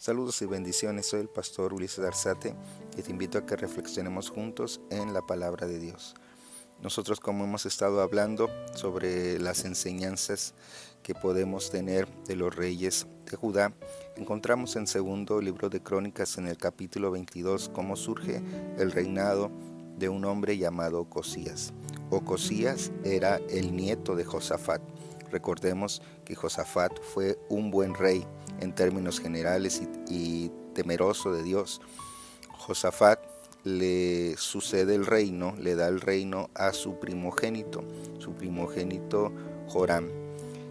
Saludos y bendiciones, soy el pastor Ulises Arzate y te invito a que reflexionemos juntos en la palabra de Dios. Nosotros como hemos estado hablando sobre las enseñanzas que podemos tener de los reyes de Judá, encontramos en segundo libro de Crónicas en el capítulo 22 cómo surge el reinado de un hombre llamado Ocosías. Ocosías era el nieto de Josafat. Recordemos que Josafat fue un buen rey en términos generales y, temeroso de Dios. Josafat le sucede el reino, le da el reino a su primogénito, su primogénito Joram.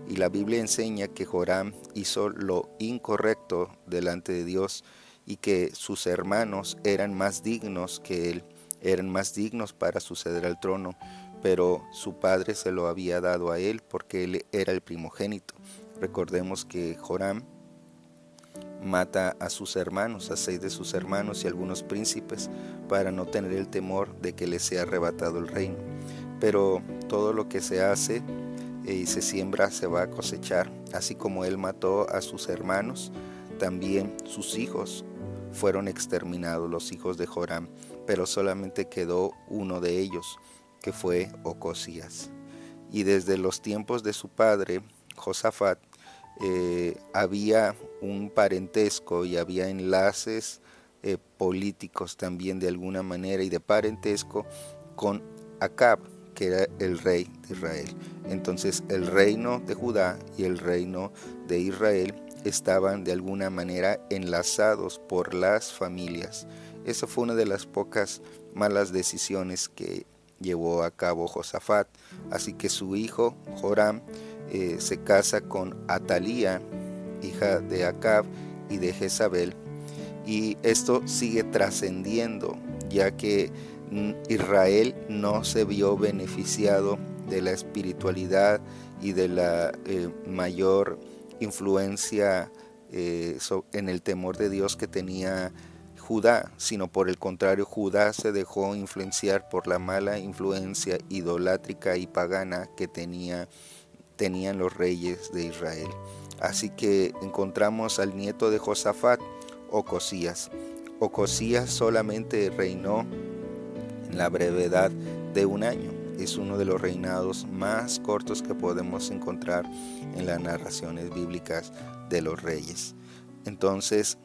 Y la Biblia enseña que Joram hizo lo incorrecto delante de Dios y que sus hermanos eran más dignos que él, eran más dignos para suceder al trono, pero su padre se lo había dado a él porque él era el primogénito. Recordemos que Joram mata a sus hermanos, a seis de sus hermanos y algunos príncipes, para no tener el temor de que le sea arrebatado el reino. Pero todo lo que se hace y se siembra se va a cosechar. Así como él mató a sus hermanos, también sus hijos fueron exterminados, los hijos de Joram, pero solamente quedó uno de ellos, que fue Ocosías. Y desde los tiempos de su padre, Josafat, eh, había un parentesco y había enlaces eh, políticos también de alguna manera y de parentesco con Acab, que era el rey de Israel. Entonces el reino de Judá y el reino de Israel estaban de alguna manera enlazados por las familias. Esa fue una de las pocas malas decisiones que llevó a cabo Josafat. Así que su hijo Joram eh, se casa con Atalía, hija de Acab y de Jezabel, y esto sigue trascendiendo, ya que mm, Israel no se vio beneficiado de la espiritualidad y de la eh, mayor influencia eh, en el temor de Dios que tenía Judá, sino por el contrario, Judá se dejó influenciar por la mala influencia idolátrica y pagana que tenía tenían los reyes de Israel. Así que encontramos al nieto de Josafat, Ocosías. Ocosías solamente reinó en la brevedad de un año. Es uno de los reinados más cortos que podemos encontrar en las narraciones bíblicas de los reyes. Entonces,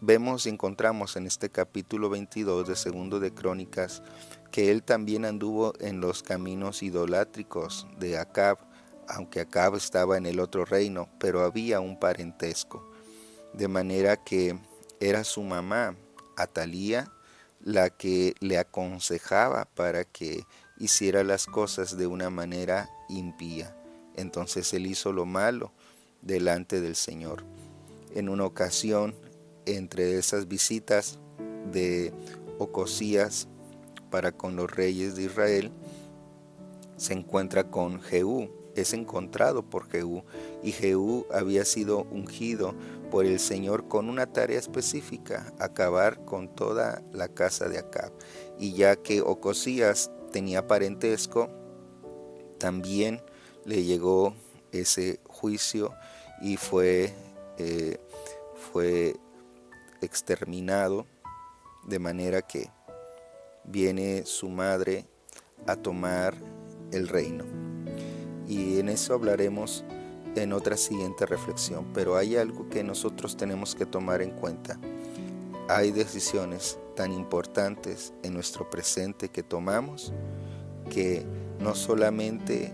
vemos y encontramos en este capítulo 22 de Segundo de Crónicas que él también anduvo en los caminos idolátricos de Acab, aunque Acab estaba en el otro reino, pero había un parentesco. De manera que era su mamá, Atalía, la que le aconsejaba para que hiciera las cosas de una manera impía. Entonces él hizo lo malo delante del Señor. En una ocasión, entre esas visitas de Ocosías para con los reyes de Israel, se encuentra con Jehú, es encontrado por Jehú y Jehú había sido ungido por el Señor con una tarea específica, acabar con toda la casa de Acab. Y ya que Ocosías tenía parentesco, también le llegó ese juicio y fue, eh, fue exterminado, de manera que viene su madre a tomar el reino y en eso hablaremos en otra siguiente reflexión, pero hay algo que nosotros tenemos que tomar en cuenta. Hay decisiones tan importantes en nuestro presente que tomamos que no solamente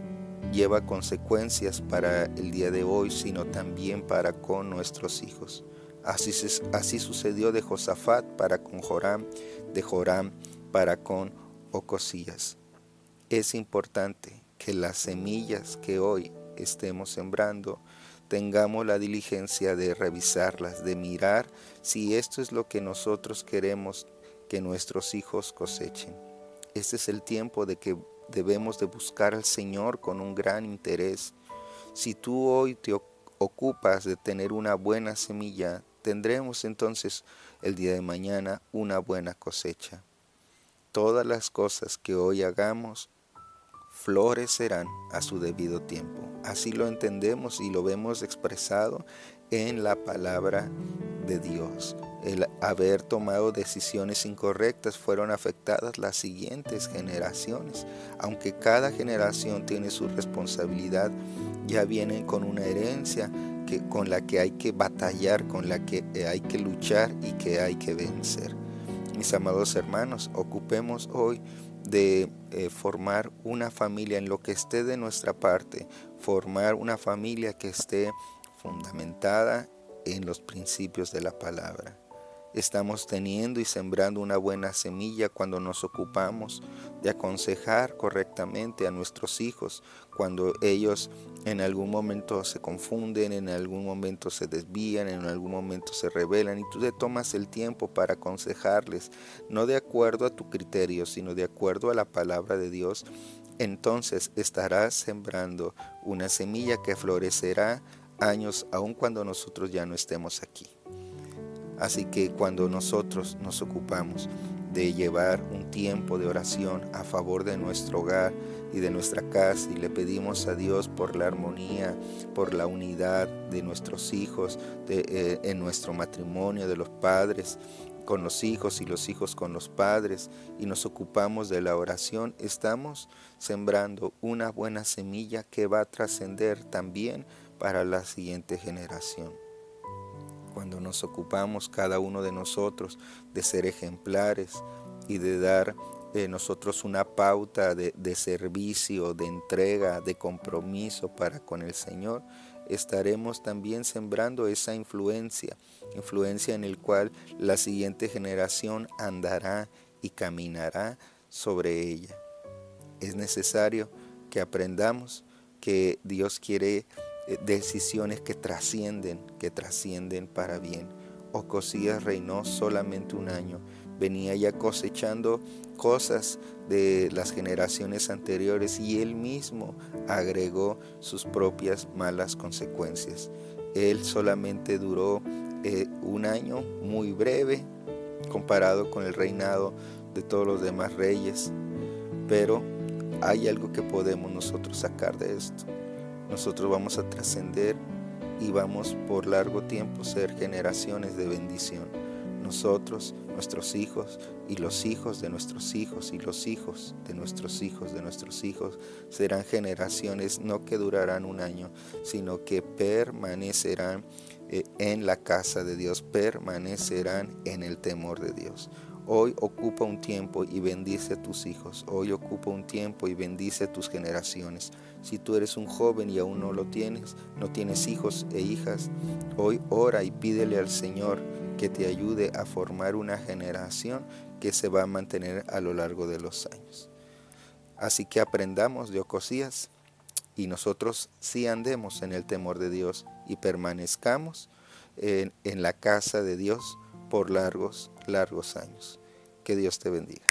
lleva consecuencias para el día de hoy, sino también para con nuestros hijos. Así, sucedió de Josafat para con Joram, de Joram para con Ocosías. Es importante que las semillas que hoy estemos sembrando tengamos la diligencia de revisarlas, de mirar si esto es lo que nosotros queremos que nuestros hijos cosechen. Este es el tiempo de que debemos de buscar al Señor con un gran interés. Si tú hoy te ocupas de tener una buena semilla, tendremos entonces el día de mañana una buena cosecha. Todas las cosas que hoy hagamos florecerán a su debido tiempo. Así lo entendemos y lo vemos expresado en la palabra de Dios. El haber tomado decisiones incorrectas fueron afectadas las siguientes generaciones. Aunque cada generación tiene su responsabilidad, ya vienen con una herencia que, con la que hay que batallar, con la que hay que luchar y que hay que vencer. Mis amados hermanos, ocupemos hoy de eh, formar una familia en lo que esté de nuestra parte, formar una familia que esté fundamentada en los principios de la palabra. Estamos teniendo y sembrando una buena semilla cuando nos ocupamos de aconsejar correctamente a nuestros hijos, cuando ellos en algún momento se confunden, en algún momento se desvían, en algún momento se rebelan y tú te tomas el tiempo para aconsejarles, no de acuerdo a tu criterio, sino de acuerdo a la palabra de Dios, entonces estarás sembrando una semilla que florecerá años aun cuando nosotros ya no estemos aquí. Así que cuando nosotros nos ocupamos de llevar un tiempo de oración a favor de nuestro hogar y de nuestra casa y le pedimos a Dios por la armonía, por la unidad de nuestros hijos, eh, en nuestro matrimonio, de los padres con los hijos y los hijos con los padres y nos ocupamos de la oración, estamos sembrando una buena semilla que va a trascender también para la siguiente generación cuando nos ocupamos cada uno de nosotros de ser ejemplares y de dar eh, nosotros una pauta de, de servicio, de entrega, de compromiso para con el Señor, estaremos también sembrando esa influencia, influencia en el cual la siguiente generación andará y caminará sobre ella. Es necesario que aprendamos que Dios quiere decisiones que trascienden, que trascienden para bien. Ocosías reinó solamente un año, venía ya cosechando cosas de las generaciones anteriores y él mismo agregó sus propias malas consecuencias. Él solamente duró eh, un año muy breve comparado con el reinado de todos los demás reyes, pero hay algo que podemos nosotros sacar de esto nosotros vamos a trascender y vamos por largo tiempo ser generaciones de bendición. Nosotros, nuestros hijos y los hijos de nuestros hijos y los hijos de nuestros hijos de nuestros hijos serán generaciones no que durarán un año, sino que permanecerán eh, en la casa de Dios, permanecerán en el temor de Dios. Hoy ocupa un tiempo y bendice a tus hijos. Hoy ocupa un tiempo y bendice a tus generaciones. Si tú eres un joven y aún no lo tienes, no tienes hijos e hijas, hoy ora y pídele al Señor que te ayude a formar una generación que se va a mantener a lo largo de los años. Así que aprendamos de Ocosías y nosotros sí andemos en el temor de Dios y permanezcamos en, en la casa de Dios por largos, largos años. Que Dios te bendiga.